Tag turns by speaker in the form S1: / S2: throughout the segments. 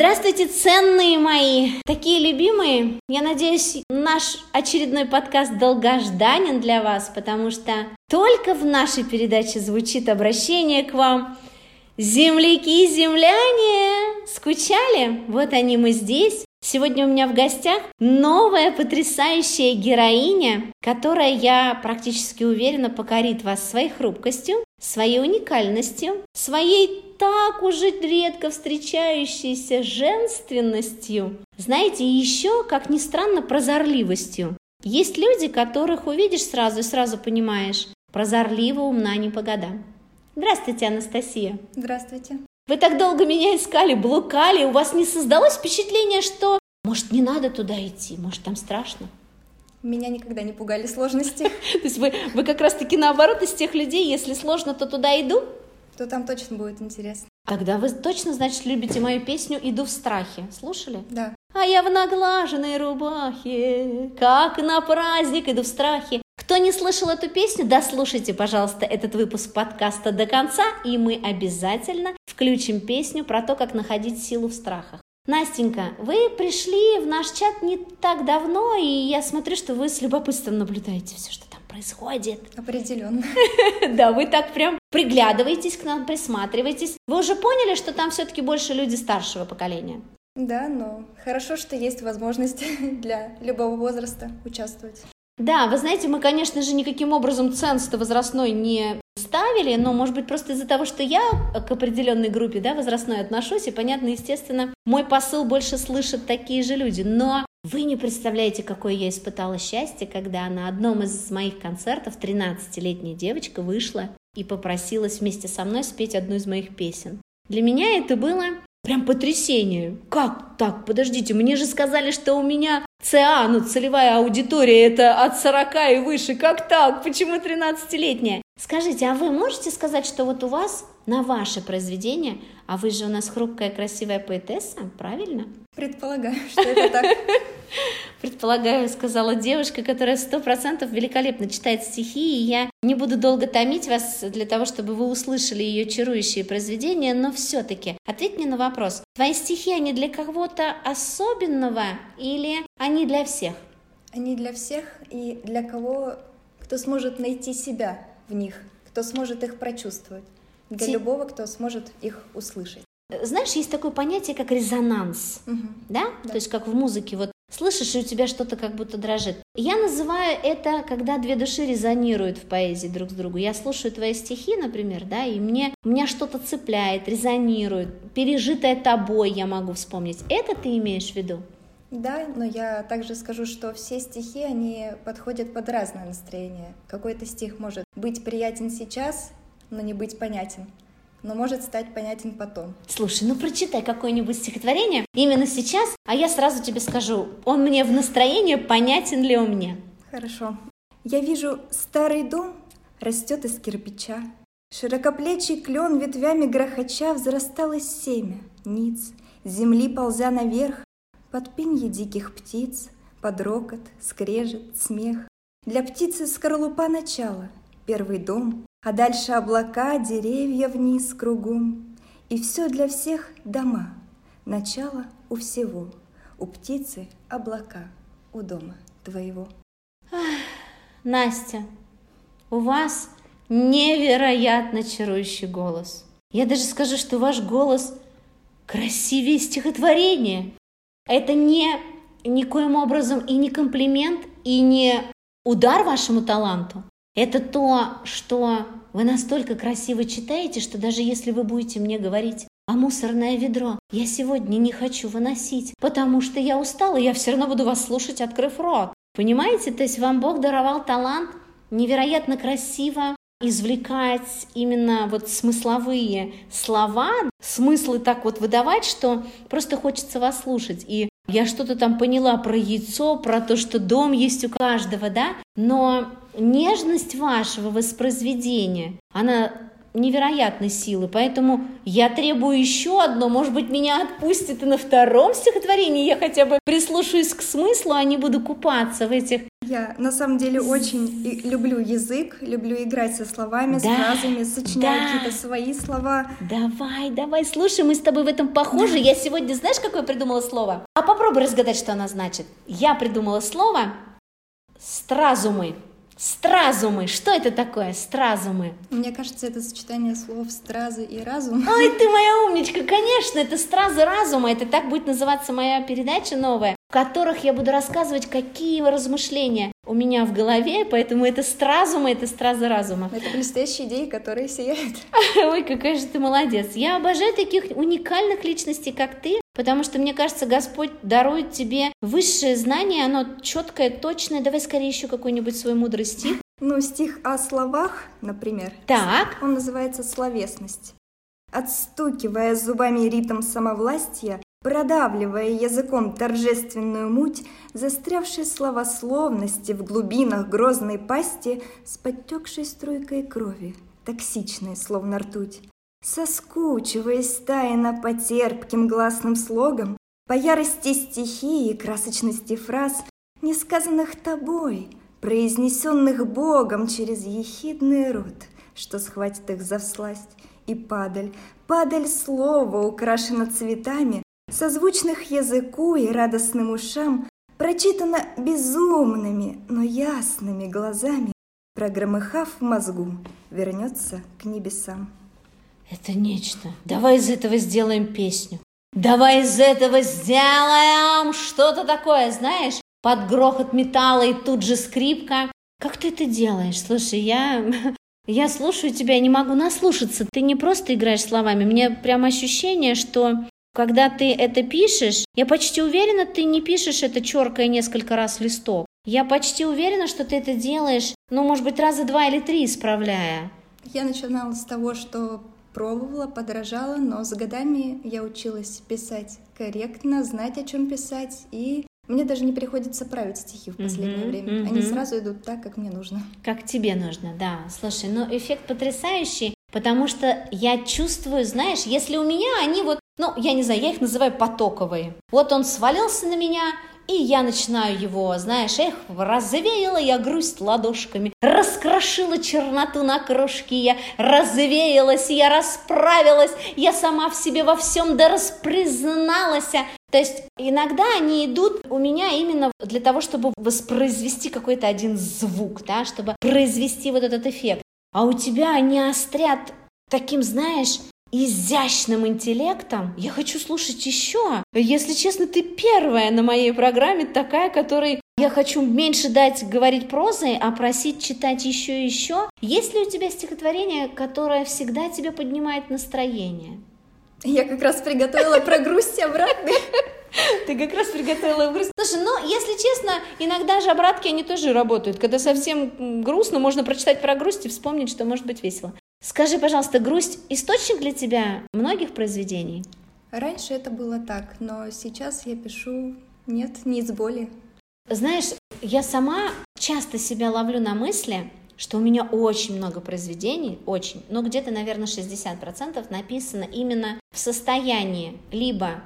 S1: Здравствуйте, ценные мои, такие любимые. Я надеюсь, наш очередной подкаст долгожданен для вас, потому что только в нашей передаче звучит обращение к вам. Земляки, земляне, скучали? Вот они мы здесь. Сегодня у меня в гостях новая потрясающая героиня, которая, я практически уверена, покорит вас своей хрупкостью, своей уникальностью, своей так уже редко встречающейся женственностью. Знаете, еще, как ни странно, прозорливостью. Есть люди, которых увидишь сразу и сразу понимаешь, прозорлива, умна не по годам. Здравствуйте, Анастасия.
S2: Здравствуйте.
S1: Вы так долго меня искали, блукали, у вас не создалось впечатление, что, может, не надо туда идти, может, там страшно?
S2: Меня никогда не пугали сложности.
S1: То есть вы, вы как раз-таки наоборот из тех людей, если сложно, то туда иду?
S2: То там точно будет интересно.
S1: Тогда вы точно, значит, любите мою песню «Иду в страхе». Слушали?
S2: Да.
S1: А я в наглаженной рубахе, как на праздник иду в страхе. Кто не слышал эту песню, дослушайте, пожалуйста, этот выпуск подкаста до конца, и мы обязательно включим песню про то, как находить силу в страхах. Настенька, вы пришли в наш чат не так давно, и я смотрю, что вы с любопытством наблюдаете все, что там происходит.
S2: Определенно.
S1: Да, вы так прям приглядываетесь к нам, присматриваетесь. Вы уже поняли, что там все-таки больше люди старшего поколения?
S2: Да, но хорошо, что есть возможность для любого возраста участвовать.
S1: Да, вы знаете, мы, конечно же, никаким образом ценз возрастной не ставили, но, может быть, просто из-за того, что я к определенной группе да, возрастной отношусь, и, понятно, естественно, мой посыл больше слышат такие же люди. Но вы не представляете, какое я испытала счастье, когда на одном из моих концертов 13-летняя девочка вышла и попросилась вместе со мной спеть одну из моих песен. Для меня это было Прям потрясение. Как так? Подождите, мне же сказали, что у меня ЦА, ну, целевая аудитория, это от 40 и выше. Как так? Почему 13-летняя? Скажите, а вы можете сказать, что вот у вас на ваше произведение, а вы же у нас хрупкая, красивая поэтесса, правильно?
S2: Предполагаю, что это так.
S1: Предполагаю, сказала девушка, которая сто процентов великолепно читает стихи, и я не буду долго томить вас для того, чтобы вы услышали ее чарующие произведения, но все-таки ответь мне на вопрос. Твои стихи, они для кого-то особенного или они для всех?
S2: Они для всех и для кого, кто сможет найти себя в них, кто сможет их прочувствовать, для Ти... любого, кто сможет их услышать.
S1: Знаешь, есть такое понятие, как резонанс, угу. да? да? То есть как в музыке, вот слышишь, и у тебя что-то как будто дрожит. Я называю это, когда две души резонируют в поэзии друг с другом. Я слушаю твои стихи, например, да, и мне, меня что-то цепляет, резонирует, пережитое тобой я могу вспомнить. Это ты имеешь в виду?
S2: Да, но я также скажу, что все стихи, они подходят под разное настроение. Какой-то стих может быть приятен сейчас, но не быть понятен но может стать понятен потом.
S1: Слушай, ну прочитай какое-нибудь стихотворение именно сейчас, а я сразу тебе скажу, он мне в настроении, понятен ли он мне.
S2: Хорошо. Я вижу старый дом растет из кирпича, Широкоплечий клен ветвями грохоча Взрасталось семя, ниц, Земли ползя наверх, Под пенье диких птиц, Под рокот, скрежет, смех. Для птицы скорлупа начала, Первый дом, а дальше облака, деревья вниз кругом. И все для всех дома, начало у всего, у птицы облака, у дома твоего.
S1: Настя, у вас невероятно чарующий голос. Я даже скажу, что ваш голос красивее стихотворения. Это не никоим образом и не комплимент, и не удар вашему таланту. Это то, что вы настолько красиво читаете, что даже если вы будете мне говорить а мусорное ведро я сегодня не хочу выносить, потому что я устала, я все равно буду вас слушать, открыв рот. Понимаете? То есть вам Бог даровал талант невероятно красиво извлекать именно вот смысловые слова, смыслы так вот выдавать, что просто хочется вас слушать. И я что-то там поняла про яйцо, про то, что дом есть у каждого, да, но нежность вашего воспроизведения, она невероятной силы, поэтому я требую еще одно, может быть, меня отпустит и на втором стихотворении, я хотя бы прислушаюсь к смыслу, а не буду купаться в этих...
S2: Я на самом деле очень люблю язык, люблю играть со словами, да, с фразами, сочинять да. какие-то свои слова.
S1: Давай, давай, слушай, мы с тобой в этом похожи. Я сегодня, знаешь, какое придумала слово? А попробуй разгадать, что оно значит. Я придумала слово «стразумы». Стразумы. Что это такое? Стразумы.
S2: Мне кажется, это сочетание слов стразы и разум.
S1: Ой, ты моя умничка. Конечно, это стразы разума. Это так будет называться моя передача новая, в которых я буду рассказывать, какие размышления у меня в голове, поэтому это стразумы, это стразы разума.
S2: Это блестящие идеи, которые сияют.
S1: Ой, какая же ты молодец. Я обожаю таких уникальных личностей, как ты, Потому что, мне кажется, Господь дарует тебе высшее знание, оно четкое, точное. Давай скорее еще какой-нибудь свой мудрый стих.
S2: Ну, стих о словах, например.
S1: Так.
S2: Он называется «Словесность». Отстукивая зубами ритм самовластия, продавливая языком торжественную муть, застрявшей словословности в глубинах грозной пасти с подтекшей струйкой крови, токсичной, словно ртуть. Соскучиваясь тайно по терпким гласным слогам, По ярости стихии и красочности фраз, Несказанных тобой, произнесенных Богом Через ехидный рот, что схватит их за всласть, И падаль, падаль слова украшена цветами, Созвучных языку и радостным ушам, Прочитано безумными, но ясными глазами, Прогромыхав в мозгу, вернется к небесам.
S1: Это нечто. Давай из этого сделаем песню. Давай из этого сделаем что-то такое, знаешь, под грохот металла и тут же скрипка. Как ты это делаешь? Слушай, я, я слушаю тебя, не могу наслушаться. Ты не просто играешь словами. Мне прям ощущение, что когда ты это пишешь, я почти уверена, ты не пишешь это черкая несколько раз листок. Я почти уверена, что ты это делаешь, ну, может быть, раза два или три исправляя.
S2: Я начинала с того, что пробовала, подражала, но с годами я училась писать корректно, знать, о чем писать, и мне даже не приходится править стихи в последнее mm-hmm, время. Mm-hmm. Они сразу идут так, как мне нужно.
S1: Как тебе нужно, да. Слушай, ну эффект потрясающий, потому что я чувствую, знаешь, если у меня они вот, ну, я не знаю, я их называю потоковые. Вот он свалился на меня, и я начинаю его, знаешь, эх, развеяла я грусть ладошками, раскрошила черноту на крошки, я развеялась, я расправилась, я сама в себе во всем да распризналась. То есть иногда они идут у меня именно для того, чтобы воспроизвести какой-то один звук, да, чтобы произвести вот этот эффект. А у тебя они острят таким, знаешь, изящным интеллектом, я хочу слушать еще. Если честно, ты первая на моей программе такая, которой я хочу меньше дать говорить прозой, а просить читать еще и еще. Есть ли у тебя стихотворение, которое всегда тебе поднимает настроение?
S2: Я как раз приготовила про грусть обратно.
S1: Ты как раз приготовила грусть. Слушай, ну, если честно, иногда же обратки, они тоже работают. Когда совсем грустно, можно прочитать про грусть и вспомнить, что может быть весело. Скажи, пожалуйста, грусть – источник для тебя многих произведений?
S2: Раньше это было так, но сейчас я пишу «нет, не из боли».
S1: Знаешь, я сама часто себя ловлю на мысли, что у меня очень много произведений, очень, ну где-то, наверное, 60% написано именно в состоянии либо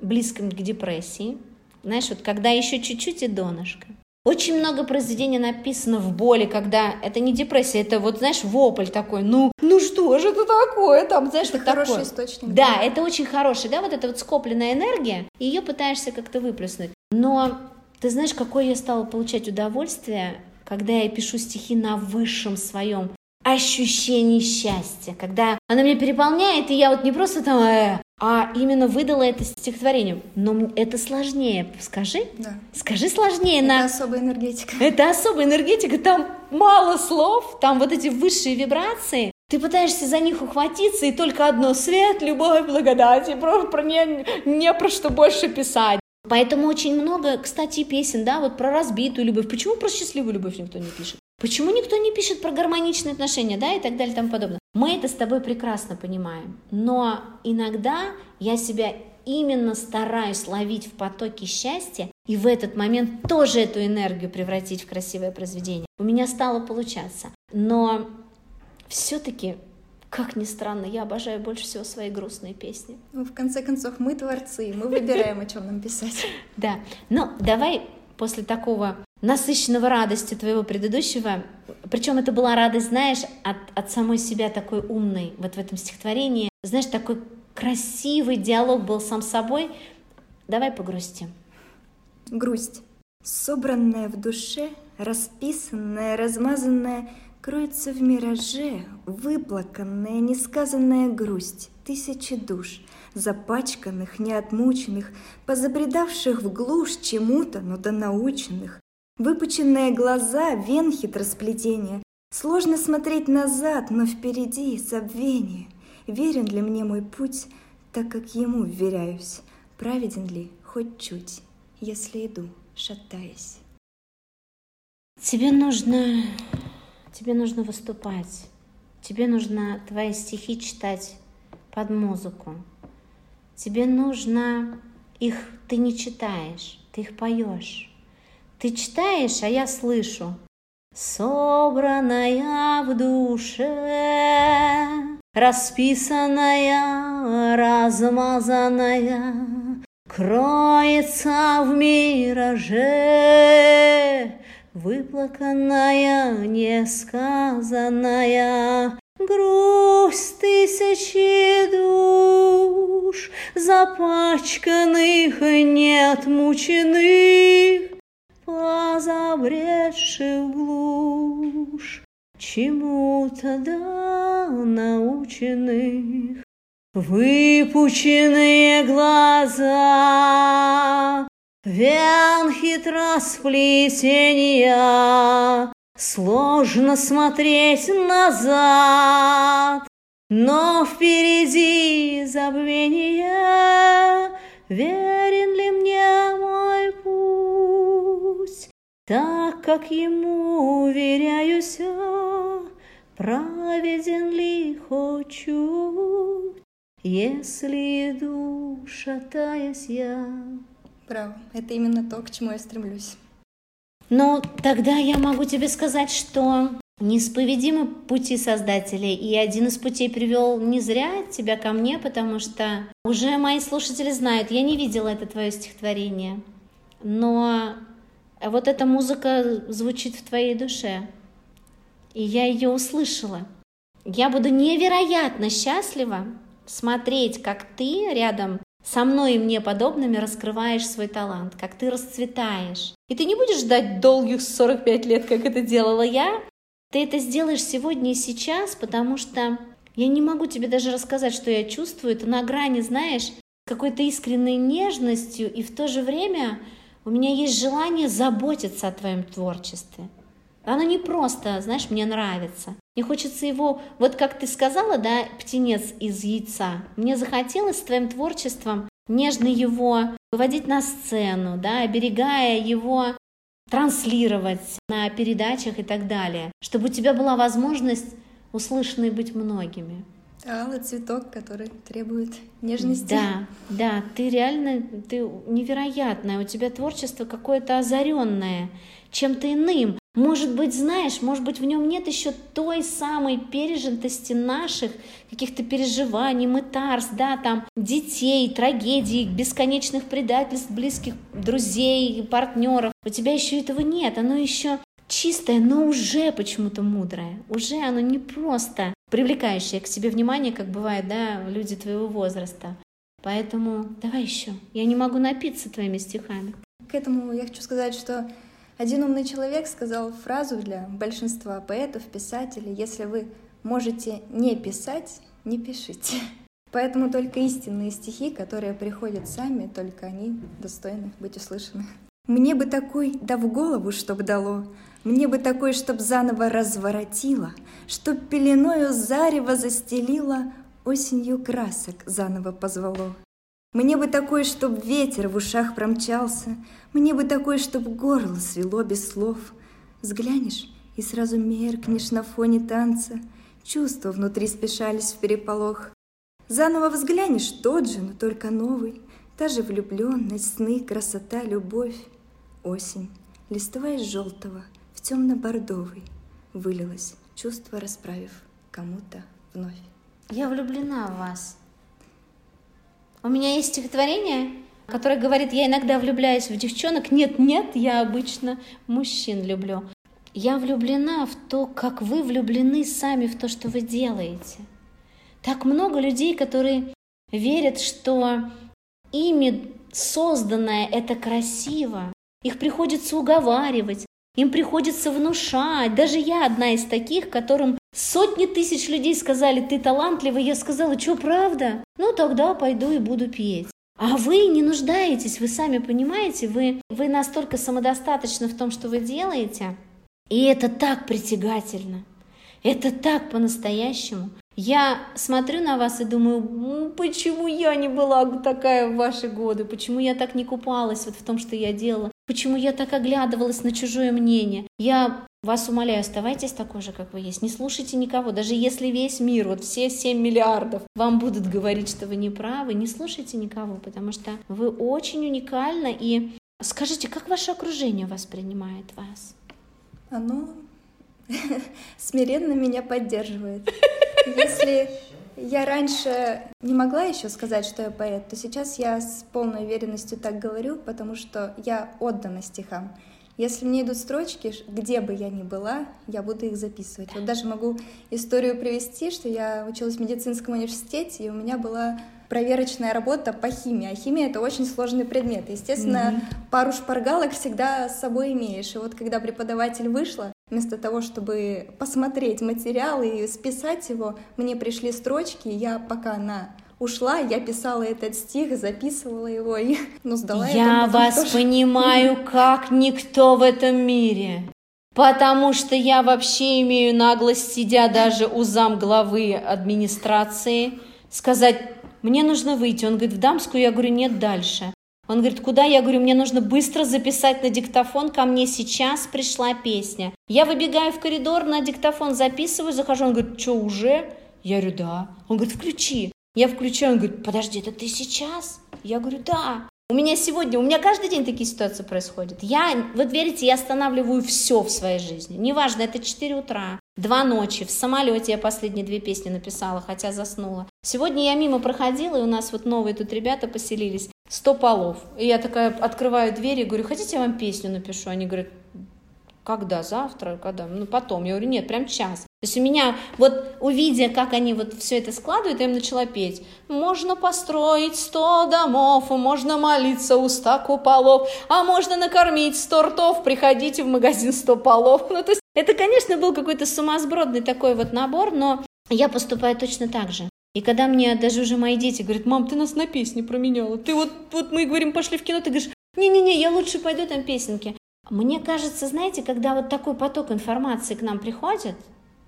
S1: близком к депрессии, знаешь, вот когда еще чуть-чуть и донышко, очень много произведений написано в боли, когда это не депрессия, это вот, знаешь, вопль такой, ну, ну что же это такое, там, знаешь,
S2: это
S1: вот
S2: хороший
S1: такое.
S2: источник.
S1: Да, да, это очень хороший, да, вот эта вот скопленная энергия, ее пытаешься как-то выплеснуть. Но ты знаешь, какое я стала получать удовольствие, когда я пишу стихи на высшем своем ощущении счастья, когда она меня переполняет, и я вот не просто там, э, а именно выдала это стихотворение. Но это сложнее. Скажи.
S2: Да.
S1: Скажи сложнее.
S2: Это
S1: на...
S2: особая энергетика.
S1: Это особая энергетика. Там мало слов, там вот эти высшие вибрации. Ты пытаешься за них ухватиться, и только одно — свет, любовь, благодать, и про, про не, не про что больше писать. Поэтому очень много, кстати, песен, да, вот про разбитую любовь. Почему про счастливую любовь никто не пишет? Почему никто не пишет про гармоничные отношения, да, и так далее и тому подобное? Мы это с тобой прекрасно понимаем, но иногда я себя именно стараюсь ловить в потоке счастья и в этот момент тоже эту энергию превратить в красивое произведение. У меня стало получаться. Но все-таки Как ни странно, я обожаю больше всего свои грустные песни.
S2: Ну, в конце концов, мы творцы, мы выбираем, о чем нам писать.
S1: Да, но давай после такого насыщенного радости твоего предыдущего, причем это была радость, знаешь, от, от самой себя такой умной, вот в этом стихотворении, знаешь, такой красивый диалог был сам с собой. Давай погрустим.
S2: Грусть. Собранная в душе, расписанная, размазанная, Кроется в мираже выплаканная, несказанная грусть Тысячи душ, запачканных, неотмученных, Позабредавших в глушь чему-то, но до наученных. Выпученные глаза, вен хитросплетения. Сложно смотреть назад, но впереди забвение. Верен ли мне мой путь, так как ему вверяюсь? Праведен ли хоть чуть, если иду, шатаясь?
S1: Тебе нужно тебе нужно выступать, тебе нужно твои стихи читать под музыку, тебе нужно их, ты не читаешь, ты их поешь. Ты читаешь, а я слышу. Собранная в душе, расписанная, размазанная, Кроется в мираже Выплаканная, несказанная, Грусть тысячи душ, Запачканных, неотмученных, Позабредших глушь, Чему-то да наученных. Выпученные глаза Вен хитросплетения, Сложно смотреть назад, Но впереди забвение. Верен ли мне мой Так как ему уверяюсь Праведен ли хочу, Если иду, шатаясь я.
S2: Браво. Это именно то, к чему я стремлюсь.
S1: Ну, тогда я могу тебе сказать, что неисповедимы пути Создателей, и один из путей привел не зря тебя ко мне, потому что уже мои слушатели знают, я не видела это твое стихотворение, но вот эта музыка звучит в твоей душе, и я ее услышала. Я буду невероятно счастлива смотреть, как ты рядом со мной и мне подобными раскрываешь свой талант, как ты расцветаешь. И ты не будешь ждать долгих 45 лет, как это делала я. Ты это сделаешь сегодня и сейчас, потому что я не могу тебе даже рассказать, что я чувствую. Это на грани, знаешь, какой-то искренней нежностью, и в то же время у меня есть желание заботиться о твоем творчестве. Оно не просто, знаешь, мне нравится. Мне хочется его, вот как ты сказала, да, птенец из яйца. Мне захотелось с твоим творчеством нежно его выводить на сцену, да, оберегая его транслировать на передачах и так далее, чтобы у тебя была возможность услышанной быть многими.
S2: Алый цветок, который требует нежности.
S1: Да, да, ты реально, ты невероятная, у тебя творчество какое-то озаренное чем-то иным. Может быть, знаешь, может быть, в нем нет еще той самой пережитости наших каких-то переживаний, мытарств, да, там, детей, трагедий, бесконечных предательств близких друзей, партнеров. У тебя еще этого нет, оно еще чистое, но уже почему-то мудрое. Уже оно не просто привлекающее к себе внимание, как бывает, да, люди твоего возраста. Поэтому давай еще. Я не могу напиться твоими стихами.
S2: К этому я хочу сказать, что один умный человек сказал фразу для большинства поэтов, писателей, если вы можете не писать, не пишите. Поэтому только истинные стихи, которые приходят сами, только они достойны быть услышаны. Мне бы такой, да в голову, чтоб дало, Мне бы такой, чтоб заново разворотило, Чтоб пеленою зарево застелило, Осенью красок заново позвало. Мне бы такой, чтоб ветер в ушах промчался, Мне бы такой, чтоб горло свело без слов. Взглянешь, и сразу меркнешь на фоне танца, Чувства внутри спешались в переполох. Заново взглянешь, тот же, но только новый, Та же влюбленность, сны, красота, любовь. Осень, листва из желтого в темно-бордовый, Вылилось, чувство расправив кому-то вновь.
S1: Я влюблена в вас. У меня есть стихотворение, которое говорит, я иногда влюбляюсь в девчонок. Нет, нет, я обычно мужчин люблю. Я влюблена в то, как вы влюблены сами в то, что вы делаете. Так много людей, которые верят, что ими созданное это красиво. Их приходится уговаривать, им приходится внушать. Даже я одна из таких, которым сотни тысяч людей сказали, ты талантливый. Я сказала, что правда? Ну тогда пойду и буду петь. А вы не нуждаетесь, вы сами понимаете, вы, вы настолько самодостаточны в том, что вы делаете. И это так притягательно. Это так по-настоящему. Я смотрю на вас и думаю, почему я не была такая в ваши годы, почему я так не купалась вот в том, что я делала, почему я так оглядывалась на чужое мнение. Я вас умоляю, оставайтесь такой же, как вы есть. Не слушайте никого, даже если весь мир, вот все 7 миллиардов, вам будут говорить, что вы не правы, не слушайте никого, потому что вы очень уникальны. И скажите, как ваше окружение воспринимает вас?
S2: Оно смиренно меня поддерживает. Если я раньше не могла еще сказать, что я поэт, то сейчас я с полной уверенностью так говорю, потому что я отдана стихам. Если мне идут строчки, где бы я ни была, я буду их записывать. Вот даже могу историю привести, что я училась в медицинском университете, и у меня была проверочная работа по химии. А химия — это очень сложный предмет. Естественно, mm-hmm. пару шпаргалок всегда с собой имеешь. И вот когда преподаватель вышла, вместо того, чтобы посмотреть материал и списать его, мне пришли строчки, я пока она ушла, я писала этот стих, записывала его и ну, сдала
S1: Я вас тоже. понимаю, как никто в этом мире. Потому что я вообще имею наглость, сидя даже у зам главы администрации, сказать, мне нужно выйти. Он говорит, в дамскую, я говорю, нет, дальше. Он говорит, куда? Я говорю, мне нужно быстро записать на диктофон, ко мне сейчас пришла песня. Я выбегаю в коридор, на диктофон записываю, захожу, он говорит, что, уже? Я говорю, да. Он говорит, включи. Я включаю, он говорит, подожди, это ты сейчас? Я говорю, да. У меня сегодня, у меня каждый день такие ситуации происходят. Я, вот верите, я останавливаю все в своей жизни. Неважно, это 4 утра, 2 ночи, в самолете я последние две песни написала, хотя заснула. Сегодня я мимо проходила, и у нас вот новые тут ребята поселились, 100 полов. И я такая открываю дверь и говорю, хотите я вам песню напишу? Они говорят, когда, завтра, когда? Ну, потом. Я говорю, нет, прям час. То есть у меня, вот увидя, как они вот все это складывают, я им начала петь. Можно построить сто домов, можно молиться у ста куполов, а можно накормить сто ртов, приходите в магазин сто полов. Ну, то есть это, конечно, был какой-то сумасбродный такой вот набор, но я поступаю точно так же. И когда мне даже уже мои дети говорят, мам, ты нас на песни променяла, ты вот, вот мы говорим, пошли в кино, ты говоришь, не-не-не, я лучше пойду там песенки. Мне кажется, знаете, когда вот такой поток информации к нам приходит,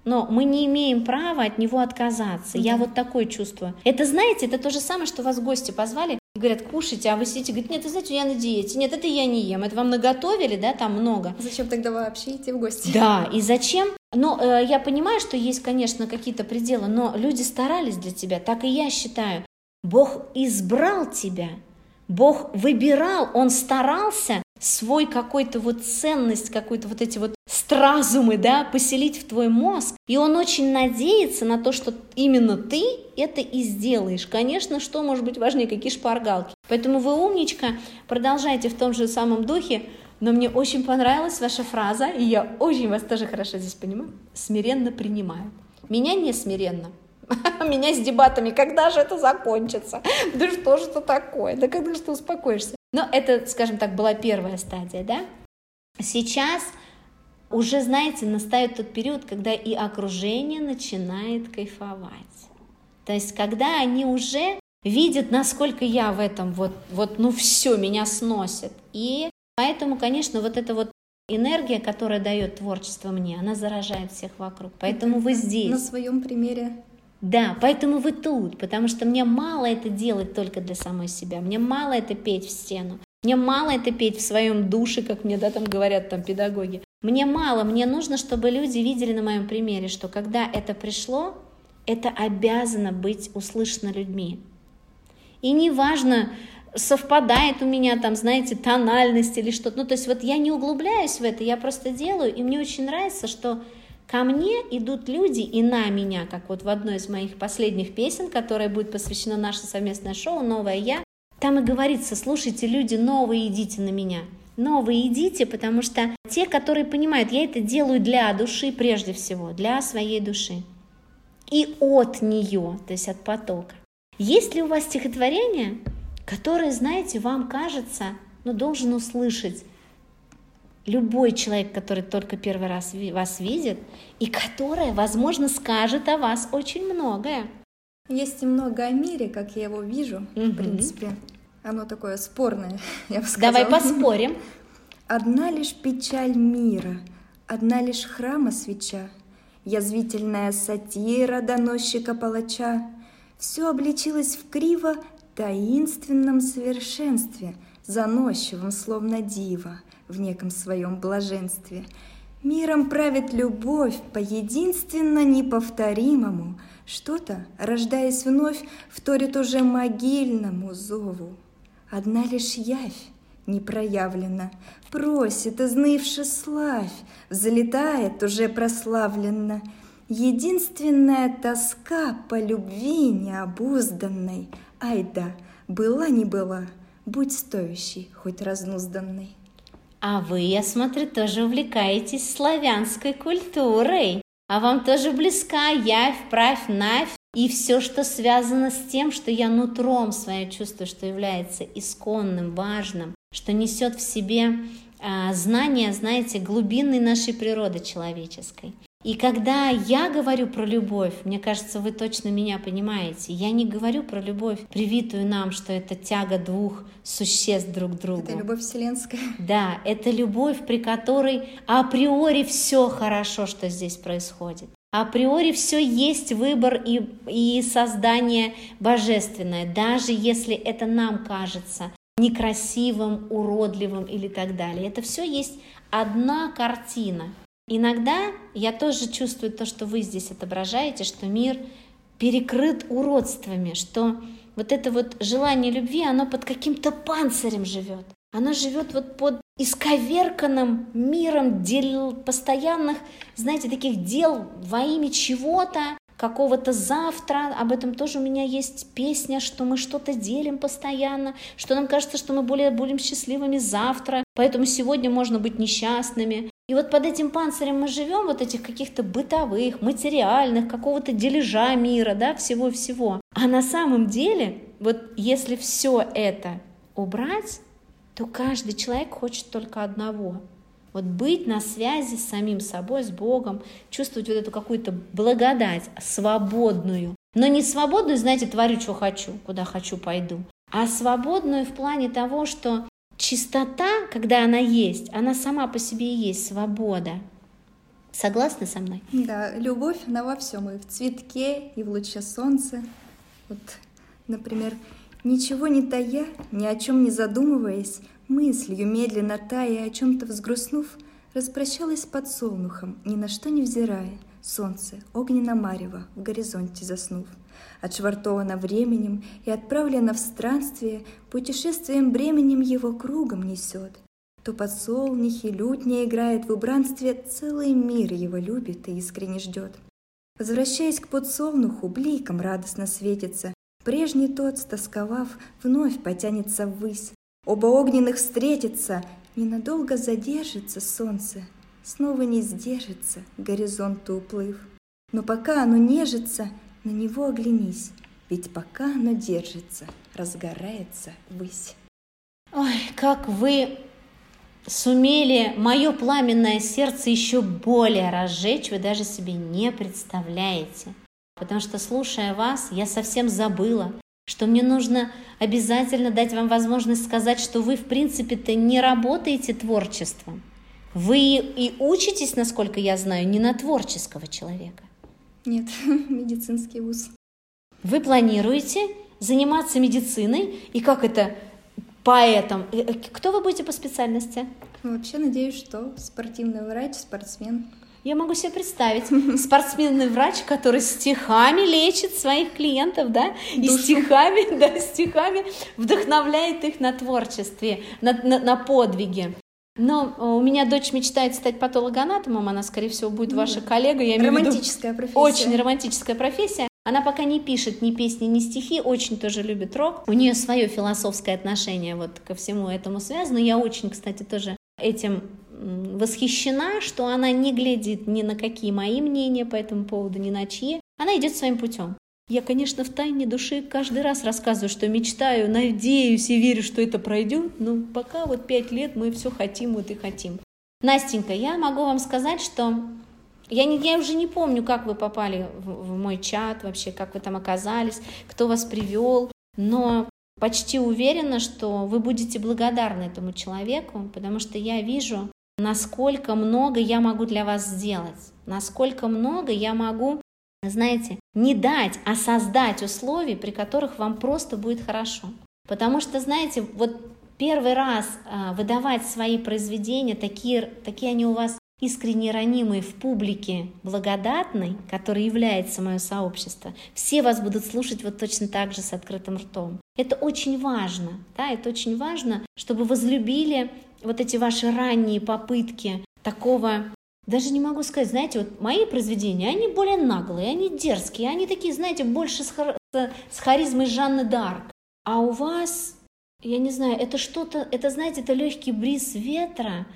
S1: но мы не имеем права от него отказаться. Да. Я вот такое чувствую. Это, знаете, это то же самое, что вас гости позвали и говорят, кушайте, а вы сидите, говорите, нет, вы знаете, я на диете, нет, это я не ем, это вам наготовили, да, там много.
S2: Зачем тогда вообще идти в гости?
S1: Да, и зачем? Но э, я понимаю, что есть, конечно, какие-то пределы, но люди старались для тебя, так и я считаю. Бог избрал тебя, Бог выбирал, Он старался свой какой-то вот ценность, какой-то вот эти вот стразумы, да, поселить в твой мозг. И он очень надеется на то, что именно ты это и сделаешь. Конечно, что может быть важнее, какие шпаргалки. Поэтому вы умничка, продолжайте в том же самом духе. Но мне очень понравилась ваша фраза, и я очень вас тоже хорошо здесь понимаю. Смиренно принимаю. Меня не смиренно, меня с дебатами, когда же это закончится? Да что же это такое? Да когда же ты успокоишься? Но это, скажем так, была первая стадия, да? Сейчас уже, знаете, настает тот период, когда и окружение начинает кайфовать. То есть, когда они уже видят, насколько я в этом вот, вот ну все, меня сносит. И поэтому, конечно, вот эта вот энергия, которая дает творчество мне, она заражает всех вокруг. Поэтому вы здесь.
S2: На своем примере
S1: да, поэтому вы тут, потому что мне мало это делать только для самой себя, мне мало это петь в стену, мне мало это петь в своем душе, как мне да, там говорят там педагоги. Мне мало, мне нужно, чтобы люди видели на моем примере, что когда это пришло, это обязано быть услышано людьми. И неважно, совпадает у меня там, знаете, тональность или что-то. Ну, то есть вот я не углубляюсь в это, я просто делаю, и мне очень нравится, что Ко мне идут люди и на меня, как вот в одной из моих последних песен, которая будет посвящена наше совместное шоу «Новая я», там и говорится, слушайте, люди новые, идите на меня. Новые идите, потому что те, которые понимают, я это делаю для души прежде всего, для своей души. И от нее, то есть от потока. Есть ли у вас стихотворение, которое, знаете, вам кажется, ну, должен услышать любой человек, который только первый раз вас видит, и которое, возможно, скажет о вас очень многое?
S2: Есть много о мире, как я его вижу, угу. в принципе. Оно такое спорное, я бы сказала.
S1: Давай поспорим.
S2: Одна лишь печаль мира, одна лишь храма свеча, Язвительная сатира доносчика палача, Все обличилось в криво таинственном совершенстве, Заносчивом, словно дива, в неком своем блаженстве. Миром правит любовь по единственно неповторимому, Что-то, рождаясь вновь, вторит уже могильному зову. Одна лишь явь не проявлена, Просит, изнывши славь, Взлетает уже прославленно. Единственная тоска по любви необузданной, Ай да, была не была, будь стоящей, хоть разнузданной.
S1: А вы, я смотрю, тоже увлекаетесь славянской культурой. А вам тоже близка явь, правь, навь и все, что связано с тем, что я нутром свое чувствую, что является исконным, важным, что несет в себе а, знание, знаете, глубинной нашей природы человеческой. И когда я говорю про любовь, мне кажется, вы точно меня понимаете, я не говорю про любовь, привитую нам, что это тяга двух существ друг к другу.
S2: Это любовь вселенская.
S1: Да, это любовь, при которой априори все хорошо, что здесь происходит. Априори все есть выбор и, и создание божественное, даже если это нам кажется некрасивым, уродливым или так далее. Это все есть одна картина. Иногда я тоже чувствую то, что вы здесь отображаете, что мир перекрыт уродствами, что вот это вот желание любви, оно под каким-то панцирем живет. Оно живет вот под исковерканным миром дел, постоянных, знаете, таких дел во имя чего-то, какого-то завтра. Об этом тоже у меня есть песня, что мы что-то делим постоянно, что нам кажется, что мы более будем счастливыми завтра, поэтому сегодня можно быть несчастными. И вот под этим панцирем мы живем, вот этих каких-то бытовых, материальных, какого-то дележа мира, да, всего-всего. А на самом деле, вот если все это убрать, то каждый человек хочет только одного. Вот быть на связи с самим собой, с Богом, чувствовать вот эту какую-то благодать, свободную. Но не свободную, знаете, творю, что хочу, куда хочу, пойду, а свободную в плане того, что чистота, когда она есть, она сама по себе и есть свобода. Согласны со мной?
S2: Да, любовь, она во всем, и в цветке, и в луче солнца. Вот, например, ничего не тая, ни о чем не задумываясь, мыслью медленно тая, о чем-то взгрустнув, распрощалась под солнухом, ни на что не взирая, солнце, огненно-марево, в горизонте заснув отшвартована временем и отправлена в странствие, путешествием бременем его кругом несет. То подсолнухи, лютня играет в убранстве, целый мир его любит и искренне ждет. Возвращаясь к подсолнуху, бликом радостно светится, прежний тот, стосковав, вновь потянется ввысь. Оба огненных встретятся, ненадолго задержится солнце, снова не сдержится горизонту уплыв. Но пока оно нежится, на него оглянись, ведь пока оно держится, разгорается высь.
S1: Ой, как вы сумели мое пламенное сердце еще более разжечь, вы даже себе не представляете. Потому что, слушая вас, я совсем забыла, что мне нужно обязательно дать вам возможность сказать, что вы, в принципе-то, не работаете творчеством. Вы и учитесь, насколько я знаю, не на творческого человека.
S2: Нет, медицинский вуз.
S1: Вы планируете заниматься медициной и как это поэтом? Э, э, кто вы будете по специальности?
S2: Вообще надеюсь, что спортивный врач, спортсмен.
S1: Я могу себе представить спортсменный врач, который стихами лечит своих клиентов, да, и Душу. стихами, да, стихами вдохновляет их на творчестве, на, на, на подвиги. Но э, у меня дочь мечтает стать патологоанатомом, она, скорее всего, будет ваша коллега. Я
S2: романтическая
S1: виду,
S2: профессия.
S1: Очень романтическая профессия. Она пока не пишет ни песни, ни стихи, очень тоже любит рок. У нее свое философское отношение вот ко всему этому связано. Я очень, кстати, тоже этим восхищена, что она не глядит ни на какие мои мнения по этому поводу, ни на чьи. Она идет своим путем. Я, конечно, в тайне души каждый раз рассказываю, что мечтаю, надеюсь и верю, что это пройдет, но пока вот пять лет мы все хотим, вот и хотим. Настенька, я могу вам сказать, что я, не, я уже не помню, как вы попали в, в мой чат вообще, как вы там оказались, кто вас привел, но почти уверена, что вы будете благодарны этому человеку, потому что я вижу, насколько много я могу для вас сделать, насколько много я могу знаете, не дать, а создать условия, при которых вам просто будет хорошо. Потому что, знаете, вот первый раз а, выдавать свои произведения, такие, такие они у вас искренне ранимые в публике благодатной, которой является мое сообщество, все вас будут слушать вот точно так же с открытым ртом. Это очень важно, да, это очень важно, чтобы возлюбили вот эти ваши ранние попытки такого даже не могу сказать, знаете, вот мои произведения, они более наглые, они дерзкие, они такие, знаете, больше с, хар... с харизмой Жанны Дарк. А у вас, я не знаю, это что-то, это, знаете, это легкий бриз ветра,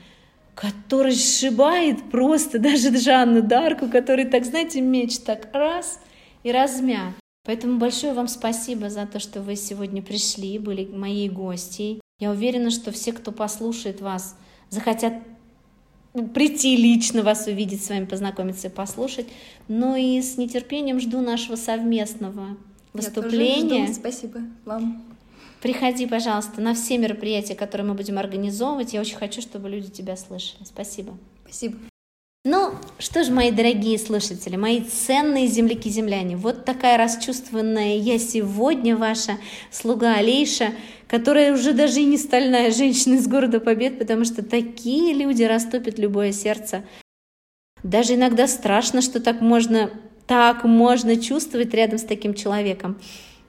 S1: который сшибает просто даже Жанну Дарку, который так, знаете, меч так раз и размят. Поэтому большое вам спасибо за то, что вы сегодня пришли, были моей гостьей. Я уверена, что все, кто послушает вас, захотят прийти лично вас увидеть, с вами познакомиться и послушать. Но и с нетерпением жду нашего совместного выступления.
S2: Я тоже жду. Спасибо вам.
S1: Приходи, пожалуйста, на все мероприятия, которые мы будем организовывать. Я очень хочу, чтобы люди тебя слышали. Спасибо.
S2: Спасибо.
S1: Ну, что ж, мои дорогие слушатели, мои ценные земляки-земляне, вот такая расчувствованная я сегодня ваша слуга Алейша, которая уже даже и не стальная женщина из города Побед, потому что такие люди растопят любое сердце. Даже иногда страшно, что так можно, так можно чувствовать рядом с таким человеком.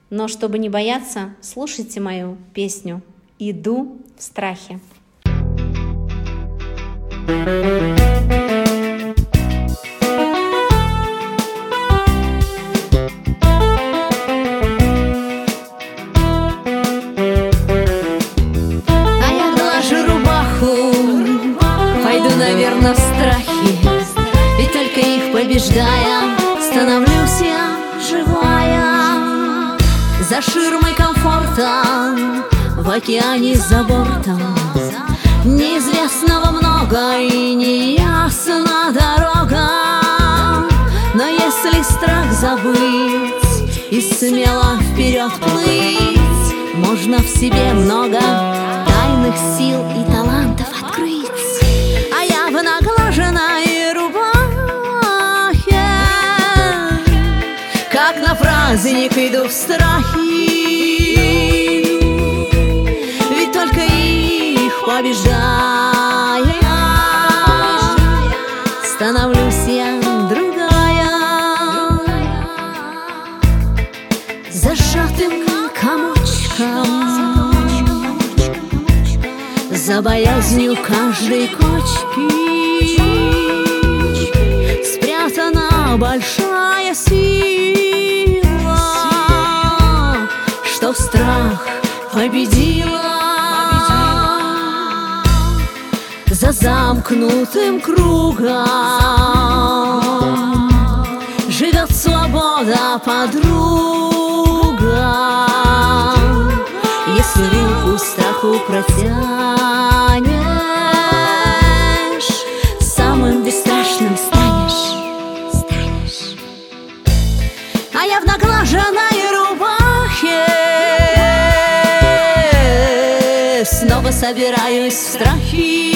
S1: Но чтобы не бояться, слушайте мою песню «Иду в страхе». thank you океане за бортом. Неизвестного много и неясна дорога. Но если страх забыть и смело вперед плыть Можно в себе много тайных сил и талантов открыть. А я в наглаженной праздник иду в страхе За боязнью каждой кочки. Спрятана большая сила что страх победила. За замкнутым кругом Живет свобода подруга Если руку страху протянешь. Самым бесстрашным станешь, станешь. А я в наглаженной снова собираюсь в страхи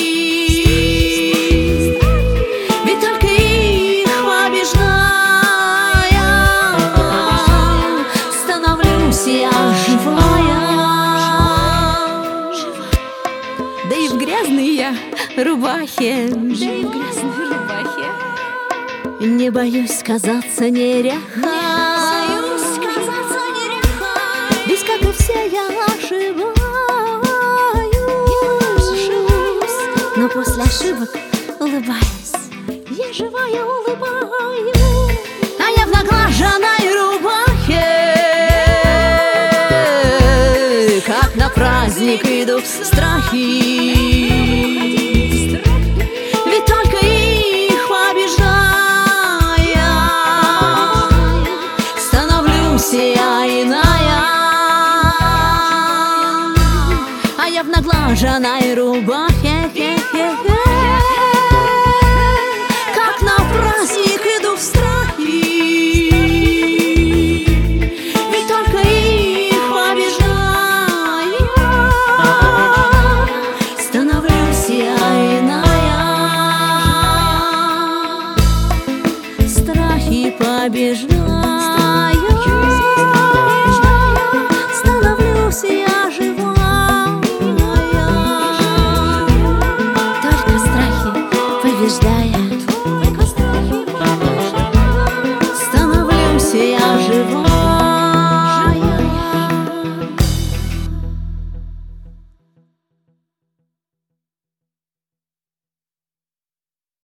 S1: рубахе. И в грязной рубахе Не боюсь казаться неряха. Ведь как и все я ошибаюсь. Ошибок улыбаюсь. Я живая улыбаюсь. А я в наглаженной рубахе. Как на праздник иду страхи наглаженной рубахе